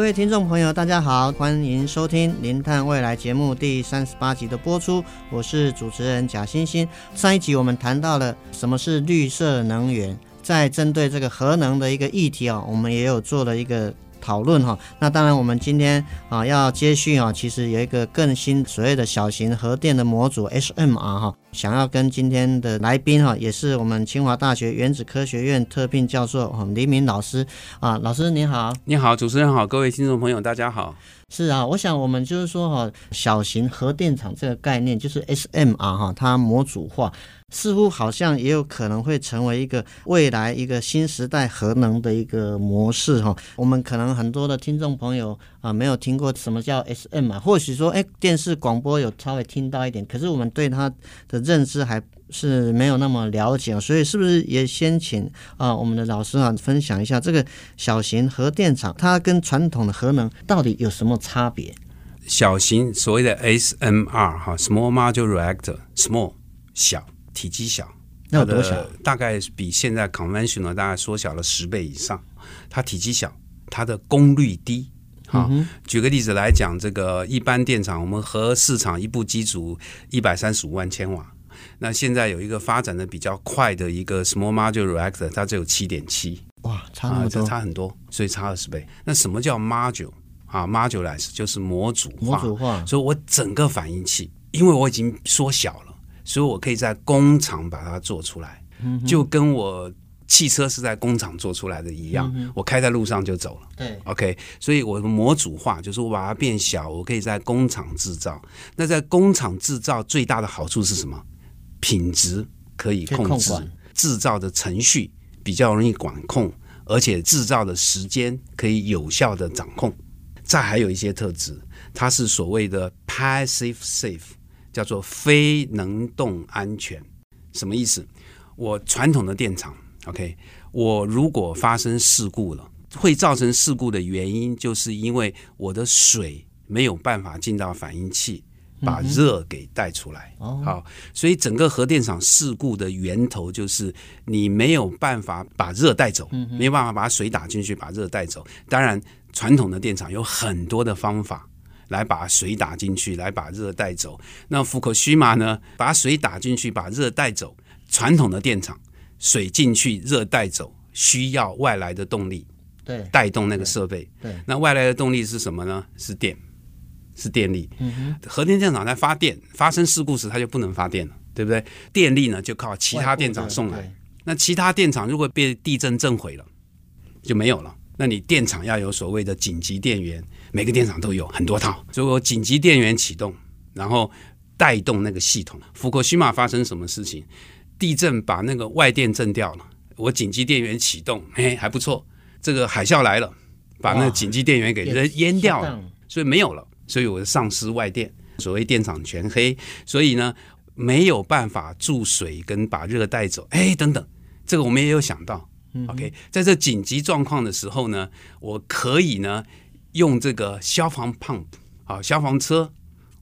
各位听众朋友，大家好，欢迎收听《零碳未来》节目第三十八集的播出，我是主持人贾欣欣。上一集我们谈到了什么是绿色能源，在针对这个核能的一个议题啊，我们也有做了一个。讨论哈，那当然我们今天啊要接续啊，其实有一个更新所谓的小型核电的模组 SMR 哈，想要跟今天的来宾哈，也是我们清华大学原子科学院特聘教授黎明老师啊，老师您好，你好，主持人好，各位听众朋友大家好。是啊，我想我们就是说哈，小型核电厂这个概念就是 SMR 哈，它模组化。似乎好像也有可能会成为一个未来一个新时代核能的一个模式哈。我们可能很多的听众朋友啊没有听过什么叫 SM 啊，或许说哎电视广播有稍微听到一点，可是我们对它的认知还是没有那么了解，所以是不是也先请啊我们的老师啊分享一下这个小型核电厂它跟传统的核能到底有什么差别？小型所谓的 SMR 哈，Small Modular Reactor，Small 小。体积小，那有多小？大概比现在 conventional 大概缩小了十倍以上。它体积小，它的功率低。好，嗯、举个例子来讲，这个一般电厂，我们和市场一部机组一百三十五万千瓦。那现在有一个发展的比较快的一个 small modular reactor，它只有七点七。哇，差那么多，啊、差很多，所以差二十倍。那什么叫 module 啊？modularize 就是模组化。模组化。所以我整个反应器，因为我已经缩小了。所以我可以在工厂把它做出来，就跟我汽车是在工厂做出来的一样，我开在路上就走了。对，OK，所以我的模组化就是我把它变小，我可以在工厂制造。那在工厂制造最大的好处是什么？品质可以控制，制造的程序比较容易管控，而且制造的时间可以有效的掌控。再还有一些特质，它是所谓的 passive safe。叫做非能动安全，什么意思？我传统的电厂，OK，我如果发生事故了，会造成事故的原因，就是因为我的水没有办法进到反应器，把热给带出来。嗯、好，所以整个核电厂事故的源头就是你没有办法把热带走，没有办法把水打进去，把热带走。当然，传统的电厂有很多的方法。来把水打进去，来把热带走。那福克须马呢？把水打进去，把热带走。传统的电厂，水进去，热带走，需要外来的动力，对，带动那个设备。对，那外来的动力是什么呢？是电，是电力。核电电厂在发电，发生事故时它就不能发电了，对不对？电力呢就靠其他电厂送来。那其他电厂如果被地震震毁了，就没有了。那你电厂要有所谓的紧急电源。每个电厂都有很多套，所以我紧急电源启动，然后带动那个系统。福克西马发生什么事情？地震把那个外电震掉了，我紧急电源启动，哎，还不错。这个海啸来了，把那个紧急电源给人淹掉了，所以没有了，所以我丧失外电，所谓电厂全黑。所以呢，没有办法注水跟把热带走，哎，等等，这个我们也有想到。OK，在这紧急状况的时候呢，我可以呢。用这个消防 pump 啊，消防车，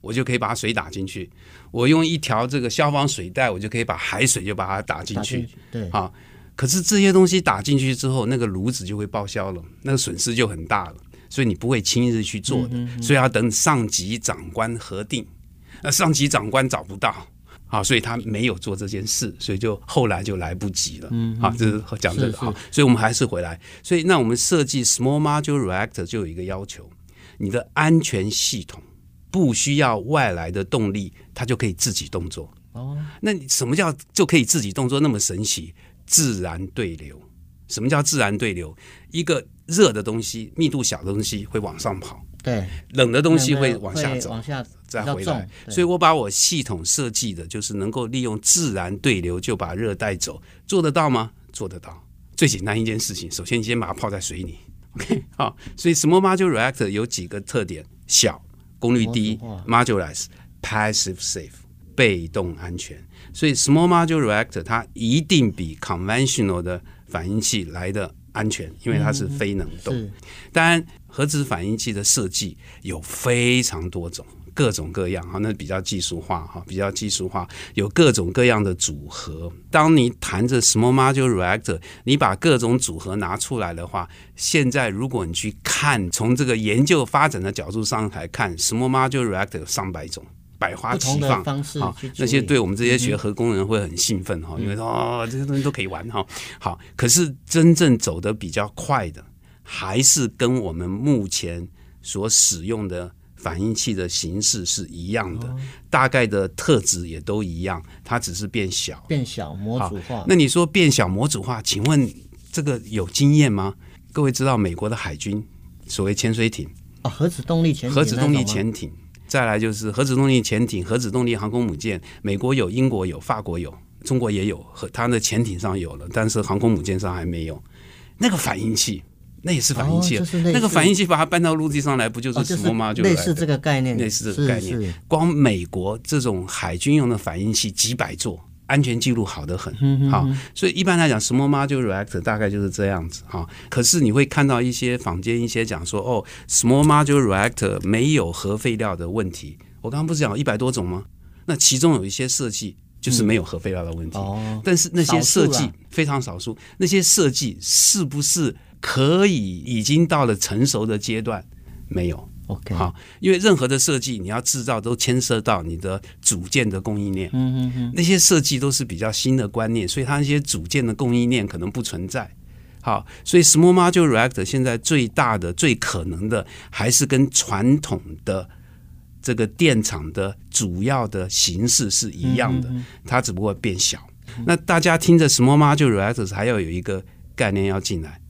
我就可以把水打进去。我用一条这个消防水带，我就可以把海水就把它打进去。对，啊，可是这些东西打进去之后，那个炉子就会报销了，那个损失就很大了。所以你不会轻易去做的，所以要等上级长官核定。那上级长官找不到。啊，所以他没有做这件事，所以就后来就来不及了。嗯，好，这是讲这个好，所以我们还是回来。所以那我们设计 small modular reactor 就有一个要求，你的安全系统不需要外来的动力，它就可以自己动作。哦，那你什么叫就可以自己动作那么神奇？自然对流。什么叫自然对流？一个热的东西，密度小的东西会往上跑。对，冷的东西会往下走，往下再回来，所以我把我系统设计的就是能够利用自然对流就把热带走，做得到吗？做得到。最简单一件事情，首先你先把它泡在水里，OK，好。所以 Small Modular Reactor 有几个特点：小、功率低、Modularized、Passive Safe、被动安全。所以 Small Modular Reactor 它一定比 Conventional 的反应器来的安全，因为它是非能动。嗯、当然，核子反应器的设计有非常多种。各种各样哈，那比较技术化哈，比较技术化，有各种各样的组合。当你谈着 small modular reactor，你把各种组合拿出来的话，现在如果你去看，从这个研究发展的角度上来看，small modular reactor 有上百种，百花齐放方式啊。那些对我们这些学核工人会很兴奋哈，因为说哦，这些东西都可以玩哈。好，可是真正走得比较快的，还是跟我们目前所使用的。反应器的形式是一样的，大概的特质也都一样，它只是变小，变小模组化。那你说变小模组化，请问这个有经验吗？各位知道美国的海军所谓潜水艇啊，核子动力潜艇，核子动力潜艇，再来就是核子动力潜艇、核子动力航空母舰，美国有，英国有，法国有，中国也有，和它的潜艇上有了，但是航空母舰上还没有那个反应器。那也是反应器，哦，那个反应器把它搬到陆地上来，不就是什么吗？就类似这个概念，类似这个概念。光美国这种海军用的反应器几百座，安全记录好得很。好，所以一般来讲，small modular reactor 大概就是这样子。哈，可是你会看到一些坊间一些讲说，哦，small modular reactor 没有核废料的问题。我刚刚不是讲一百多种吗？那其中有一些设计就是没有核废料的问题。哦，但是那些设计非常少数，那些设计是不是？可以，已经到了成熟的阶段，没有，OK，好，因为任何的设计，你要制造都牵涉到你的组件的供应链，嗯嗯嗯，那些设计都是比较新的观念，所以它那些组件的供应链可能不存在。好，所以 Small Modular Reactor 现在最大的、最可能的，还是跟传统的这个电厂的主要的形式是一样的，它只不过变小。那大家听着 Small Modular Reactor 还要有一个概念要进来。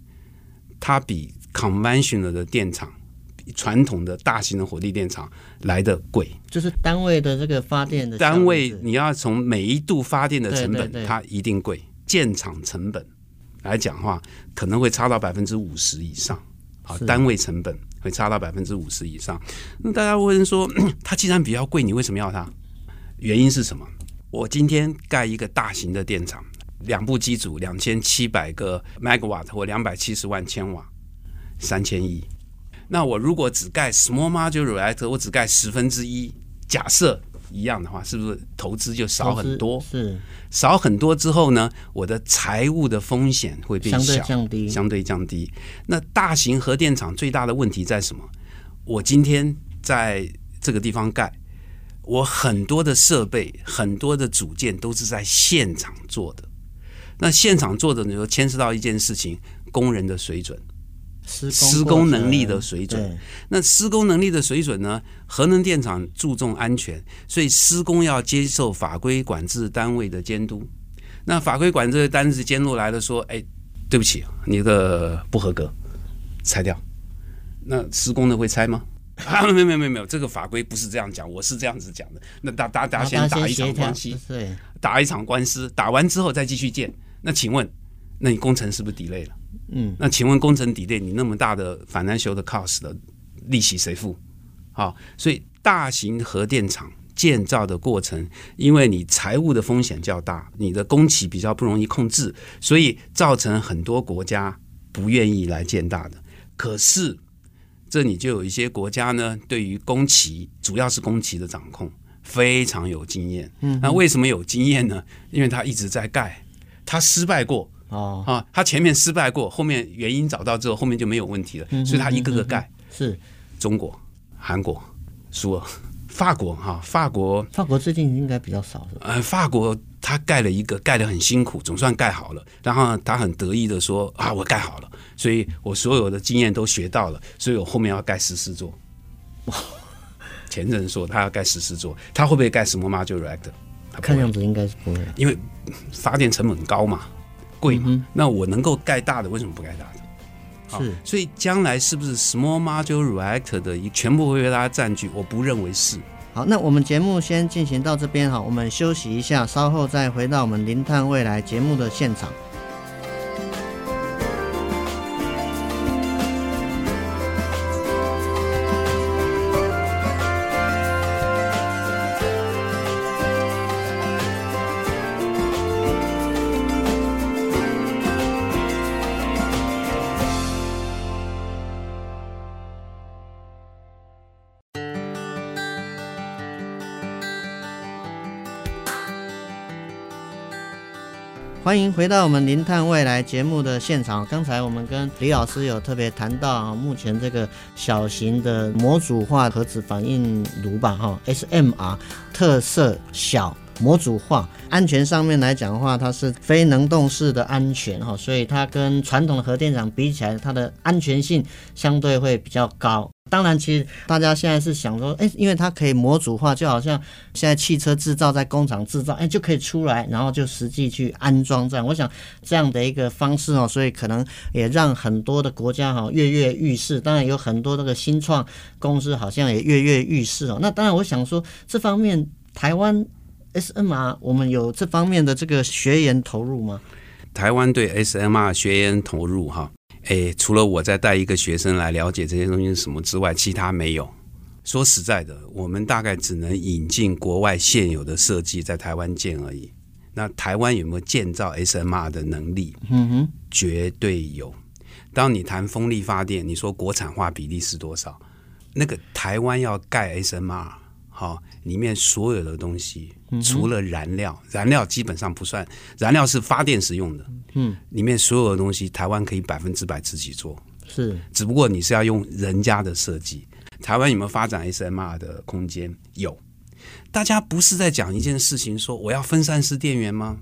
它比 conventional 的电厂、比传统的大型的火力电厂来的贵，就是单位的这个发电的单位，你要从每一度发电的成本，它一定贵。建厂成本来讲的话，可能会差到百分之五十以上。啊，单位成本会差到百分之五十以上。那大家会问说，它既然比较贵，你为什么要它？原因是什么？我今天盖一个大型的电厂。两部机组两千七百个 megawatt 或两百七十万千瓦，三千亿。那我如果只盖 small modular reactor，我只盖十分之一，假设一样的话，是不是投资就少很多？是少很多之后呢，我的财务的风险会变小，相对降低。相对降低。那大型核电厂最大的问题在什么？我今天在这个地方盖，我很多的设备、很多的组件都是在现场做的。那现场做的，你说牵涉到一件事情，工人的水准，施工能力的水准。那施工能力的水准呢？核能电厂注重安全，所以施工要接受法规管制单位的监督。那法规管制单位监督来了，说：“哎，对不起，你的不合格，拆掉。”那施工的会拆吗？啊，没有没有没有这个法规不是这样讲，我是这样子讲的。那大大家先打一场官司，对，打一场官司，打完之后再继续建。那请问，那你工程是不是 delay 了？嗯，那请问工程 delay，你那么大的 financial 的 cost 的利息谁付？好，所以大型核电厂建造的过程，因为你财务的风险较大，你的工期比较不容易控制，所以造成很多国家不愿意来建大的。可是，这里就有一些国家呢，对于工期，主要是工期的掌控非常有经验。嗯，那为什么有经验呢？因为他一直在盖。他失败过哦啊，他前面失败过，后面原因找到之后，后面就没有问题了，所以他一个个盖。是中国、韩国、苏俄、法国哈，法国法国最近应该比较少是吧？呃，法国他盖了一个，盖得很辛苦，总算盖好了，然后他很得意的说啊，我盖好了，所以我所有的经验都学到了，所以我后面要盖十四座。哇，前人说他要盖十四座，他会不会盖什么 Modular Reactor？看样子应该是不会，因为发电成本高嘛，贵嘛。嗯、那我能够盖大的，为什么不盖大的？是，所以将来是不是 small modular reactor 的一全部会被大家占据？我不认为是。好，那我们节目先进行到这边哈，我们休息一下，稍后再回到我们零碳未来节目的现场。欢迎回到我们零碳未来节目的现场。刚才我们跟李老师有特别谈到啊，目前这个小型的模组化核子反应炉吧，哈，SMR 特色小。模组化安全上面来讲的话，它是非能动式的安全哈，所以它跟传统的核电厂比起来，它的安全性相对会比较高。当然，其实大家现在是想说，哎，因为它可以模组化，就好像现在汽车制造在工厂制造，哎，就可以出来，然后就实际去安装这样。我想这样的一个方式哦，所以可能也让很多的国家哈跃跃欲试。当然，有很多那个新创公司好像也跃跃欲试哦。那当然，我想说这方面台湾。SMR，我们有这方面的这个学员投入吗？台湾对 SMR 学员投入哈，诶，除了我在带一个学生来了解这些东西是什么之外，其他没有。说实在的，我们大概只能引进国外现有的设计在台湾建而已。那台湾有没有建造 SMR 的能力？嗯哼，绝对有。当你谈风力发电，你说国产化比例是多少？那个台湾要盖 SMR。好，里面所有的东西，除了燃料，燃料基本上不算，燃料是发电时用的。嗯，里面所有的东西，台湾可以百分之百自己做。是，只不过你是要用人家的设计。台湾有没有发展 SMR 的空间？有。大家不是在讲一件事情，说我要分散式电源吗？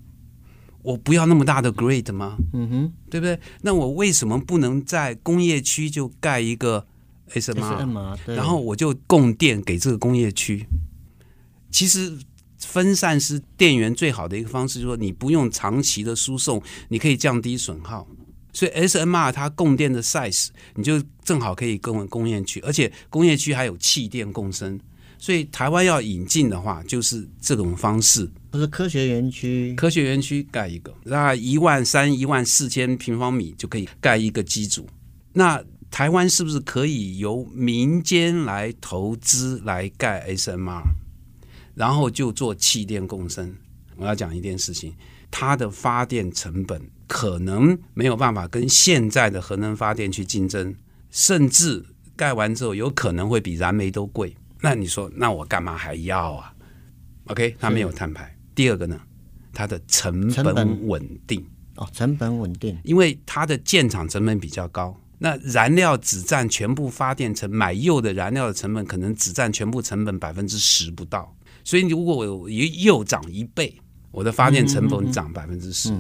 我不要那么大的 grid 吗？嗯哼，对不对？那我为什么不能在工业区就盖一个？SMR，然后我就供电给这个工业区。其实分散式电源最好的一个方式，就是说你不用长期的输送，你可以降低损耗。所以 SMR 它供电的 size，你就正好可以供工业区，而且工业区还有气电共生。所以台湾要引进的话，就是这种方式。不是科学园区，科学园区盖一个，那一万三、一万四千平方米就可以盖一个机组。那台湾是不是可以由民间来投资来盖 SMR，然后就做气电共生？我要讲一件事情，它的发电成本可能没有办法跟现在的核能发电去竞争，甚至盖完之后有可能会比燃煤都贵。那你说，那我干嘛还要啊？OK，它没有碳排。第二个呢，它的成本稳定哦，成本稳定，因为它的建厂成本比较高。那燃料只占全部发电成买铀的燃料的成本，可能只占全部成本百分之十不到。所以如果我铀涨一倍，我的发电成本涨百分之十。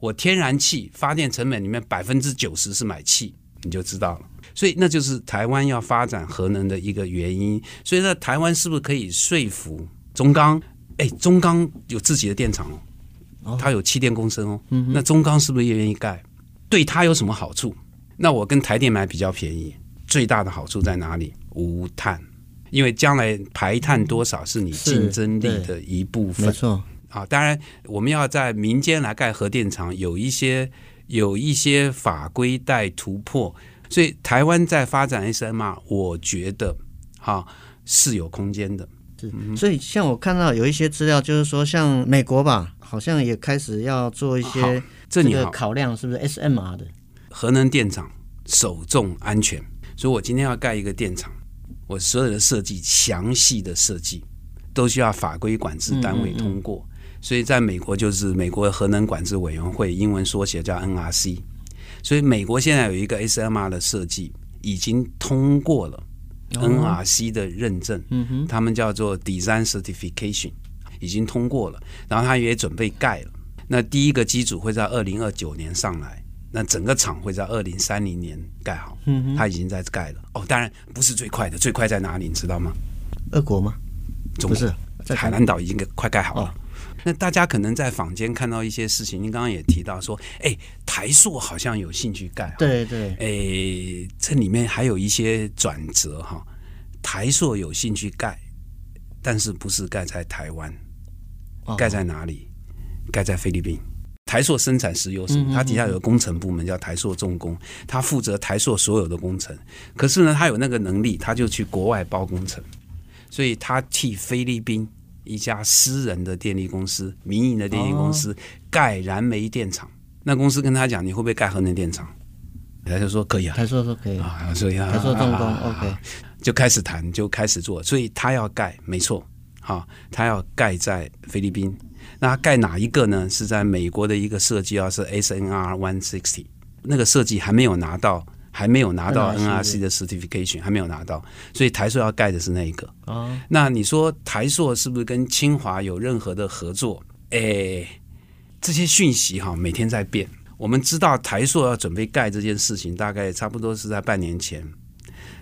我天然气发电成本里面百分之九十是买气，你就知道了。所以那就是台湾要发展核能的一个原因。所以那台湾是不是可以说服中钢？哎，中钢有自己的电厂哦，它有气电共生哦。那中钢是不是也愿意盖？对它有什么好处？那我跟台电买比较便宜，最大的好处在哪里？无碳，因为将来排碳多少是你竞争力的一部分。没错啊，当然我们要在民间来盖核电厂，有一些有一些法规待突破，所以台湾在发展 SMR，我觉得哈、啊、是有空间的。是，所以像我看到有一些资料，就是说像美国吧，好像也开始要做一些这个考量，是不是 SMR 的？核能电厂首重安全，所以我今天要盖一个电厂，我所有的设计详细的设计都需要法规管制单位通过。嗯嗯嗯，所以在美国就是美国核能管制委员会，英文缩写叫 NRC。所以美国现在有一个 SMR 的设计已经通过了 NRC 的认证，他们叫做 Design Certification，已经通过了，然后他也准备盖了。那第一个机组会在二零二九年上来。那整个厂会在二零三零年盖好，嗯，它已经在盖了。哦，当然不是最快的，最快在哪里？你知道吗？俄国吗？中，不是，在海南岛已经快盖好了。哦。那大家可能在坊间看到一些事情，您刚刚也提到说，哎，台塑好像有兴趣盖。对对。哎，这里面还有一些转折哈。台塑有兴趣盖，但是不是盖在台湾，哦盖在哪里？盖在菲律宾。台塑生产石油什么？它底下有个工程部门叫台塑重工，它负责台塑所有的工程。可是呢，他有那个能力，他就去国外包工程，所以他替菲律宾一家私人的电力公司、民营的电力公司盖燃煤电厂。那公司跟他讲：“你会不会盖核能电厂？”他就说：“可以啊。”台塑说可以啊，所以啊，台塑重工啊 OK，就开始谈，就开始做。所以他要盖，没错，好，他要盖在菲律宾。那盖哪一个呢？是在美国的一个设计啊，是 SNR One Sixty，那个设计还没有拿到，还没有拿到 NRC 的 certification，还没有拿到，所以台硕要盖的是那一个。哦，那你说台硕是不是跟清华有任何的合作？哎，这些讯息哈，每天在变。我们知道台硕要准备盖这件事情，大概差不多是在半年前。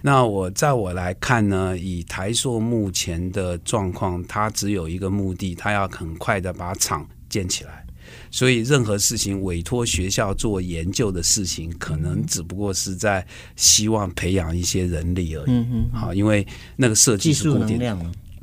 那我在我来看呢，以台塑目前的状况，它只有一个目的，它要很快的把厂建起来。所以任何事情委托学校做研究的事情，可能只不过是在希望培养一些人力而已。嗯嗯，好，因为那个设计技术是固定的。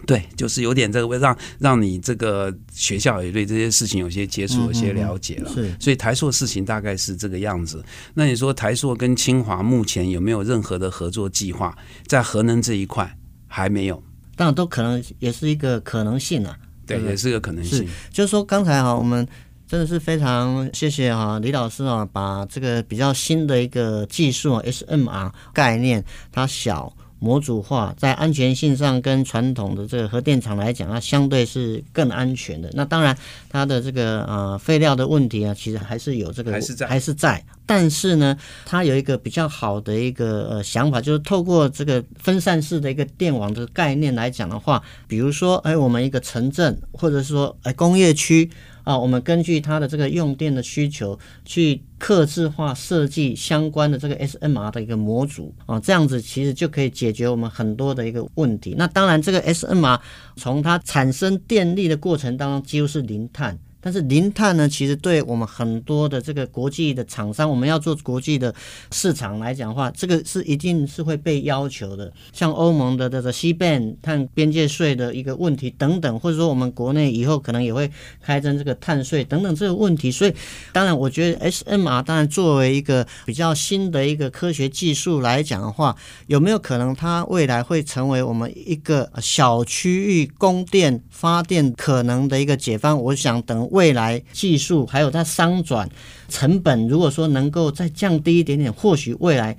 对，就是有点这个，让让你这个学校也对这些事情有些接触、有些了解了。嗯、是，所以台塑的事情大概是这个样子。那你说台塑跟清华目前有没有任何的合作计划？在核能这一块还没有，当然都可能也是一个可能性啊。对，对也是个可能性。就是说，刚才哈，我们真的是非常谢谢哈李老师啊，把这个比较新的一个技术 SMR 概念，它小。模组化在安全性上跟传统的这个核电厂来讲，它相对是更安全的。那当然，它的这个呃废料的问题啊，其实还是有这个还是在还是在。但是呢，它有一个比较好的一个呃想法，就是透过这个分散式的一个电网的概念来讲的话，比如说，哎，我们一个城镇或者是说哎工业区。啊，我们根据它的这个用电的需求，去刻制化设计相关的这个 SMR 的一个模组啊，这样子其实就可以解决我们很多的一个问题。那当然，这个 SMR 从它产生电力的过程当中，几乎是零碳。但是零碳呢，其实对我们很多的这个国际的厂商，我们要做国际的市场来讲的话，这个是一定是会被要求的。像欧盟的这个 CBAM 碳边界税的一个问题等等，或者说我们国内以后可能也会开征这个碳税等等这个问题。所以，当然我觉得 SMR 当然作为一个比较新的一个科学技术来讲的话，有没有可能它未来会成为我们一个小区域供电发电可能的一个解方？我想等。未来技术还有它商转成本，如果说能够再降低一点点，或许未来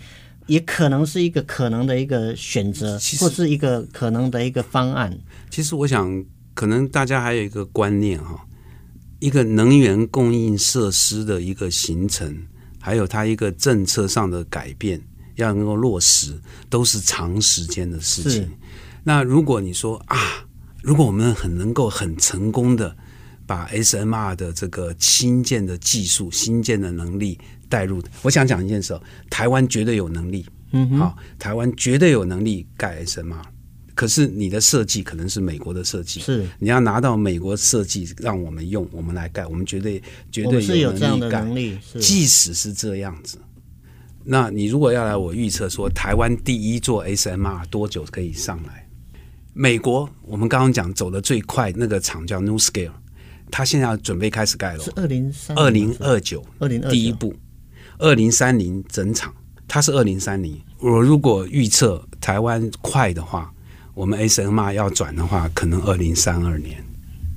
也可能是一个可能的一个选择，或是一个可能的一个方案。其实我想，可能大家还有一个观念哈，一个能源供应设施的一个形成，还有它一个政策上的改变，要能够落实，都是长时间的事情。那如果你说啊，如果我们很能够很成功的。把 SMR 的这个新建的技术、新建的能力带入，我想讲一件事：台湾绝对有能力，嗯，好，台湾绝对有能力盖 SMR。可是你的设计可能是美国的设计，是你要拿到美国设计让我们用，我们来盖，我们绝对绝对是有这样的能力。即使是这样子，那你如果要来我预测说，台湾第一座 SMR 多久可以上来？美国我们刚刚讲走的最快那个厂叫 NuScale。他现在要准备开始盖了，是二零三二零二九，二零二第一步，二零三零整场，它是二零三零。我如果预测台湾快的话，我们 SMR 要转的话，可能二零三二年。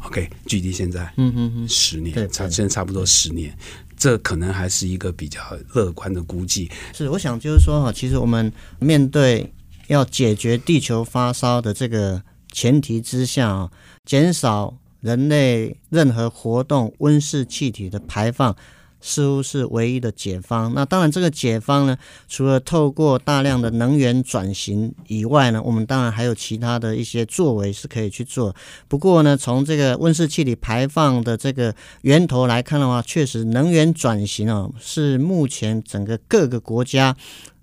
OK，距离现在嗯嗯嗯十年，差现在差不多十年，这可能还是一个比较乐观的估计。是，我想就是说哈，其实我们面对要解决地球发烧的这个前提之下啊，减少。人类任何活动温室气体的排放，似乎是唯一的解方。那当然，这个解方呢，除了透过大量的能源转型以外呢，我们当然还有其他的一些作为是可以去做。不过呢，从这个温室气体排放的这个源头来看的话，确实能源转型啊，是目前整个各个国家。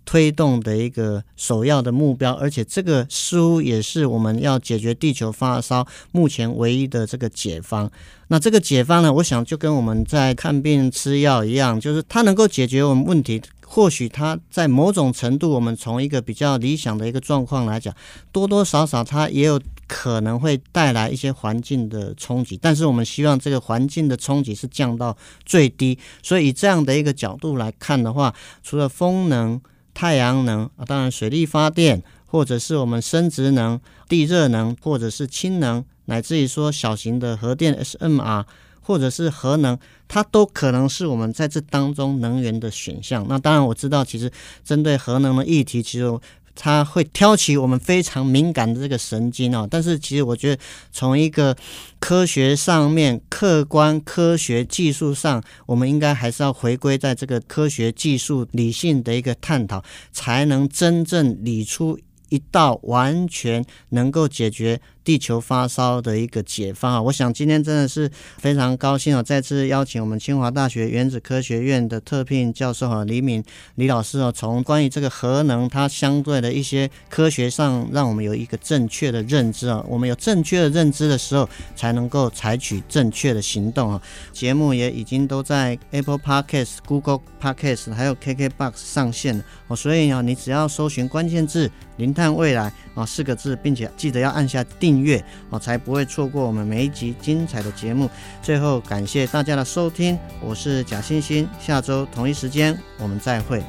推动的一个首要的目标，而且这个似乎也是我们要解决地球发烧目前唯一的这个解方。那这个解方呢，我想就跟我们在看病吃药一样，就是它能够解决我们问题。或许它在某种程度，我们从一个比较理想的一个状况来讲，多多少少它也有可能会带来一些环境的冲击，但是我们希望这个环境的冲击是降到最低。所以以这样的一个角度来看的话，除了风能、太阳能啊，当然水力发电，或者是我们生殖能、地热能，或者是氢能，乃至于说小型的核电 SMR。或者是核能，它都可能是我们在这当中能源的选项。那当然我知道，其实针对核能的议题，其实它会挑起我们非常敏感的这个神经哦。但是其实我觉得，从一个科学上面、客观科学技术上，我们应该还是要回归在这个科学技术理性的一个探讨，才能真正理出一道完全能够解决。地球发烧的一个解方啊！我想今天真的是非常高兴啊！再次邀请我们清华大学原子科学院的特聘教授啊，李敏李老师啊，从关于这个核能它相对的一些科学上，让我们有一个正确的认知啊。我们有正确的认知的时候，才能够采取正确的行动啊。节目也已经都在 Apple Podcast、Google Podcast 还有 KKBox 上线了哦，所以啊，你只要搜寻关键字“零碳未来”啊四个字，并且记得要按下订订阅。我，才不会错过我们每一集精彩的节目。最后，感谢大家的收听，我是贾欣欣，下周同一时间我们再会。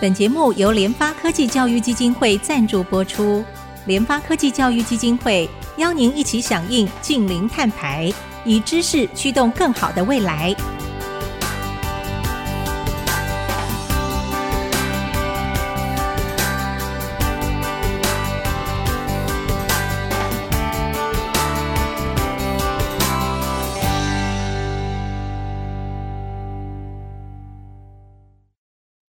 本节目由联发科技教育基金会赞助播出。联发科技教育基金会邀您一起响应近零碳排，以知识驱动更好的未来。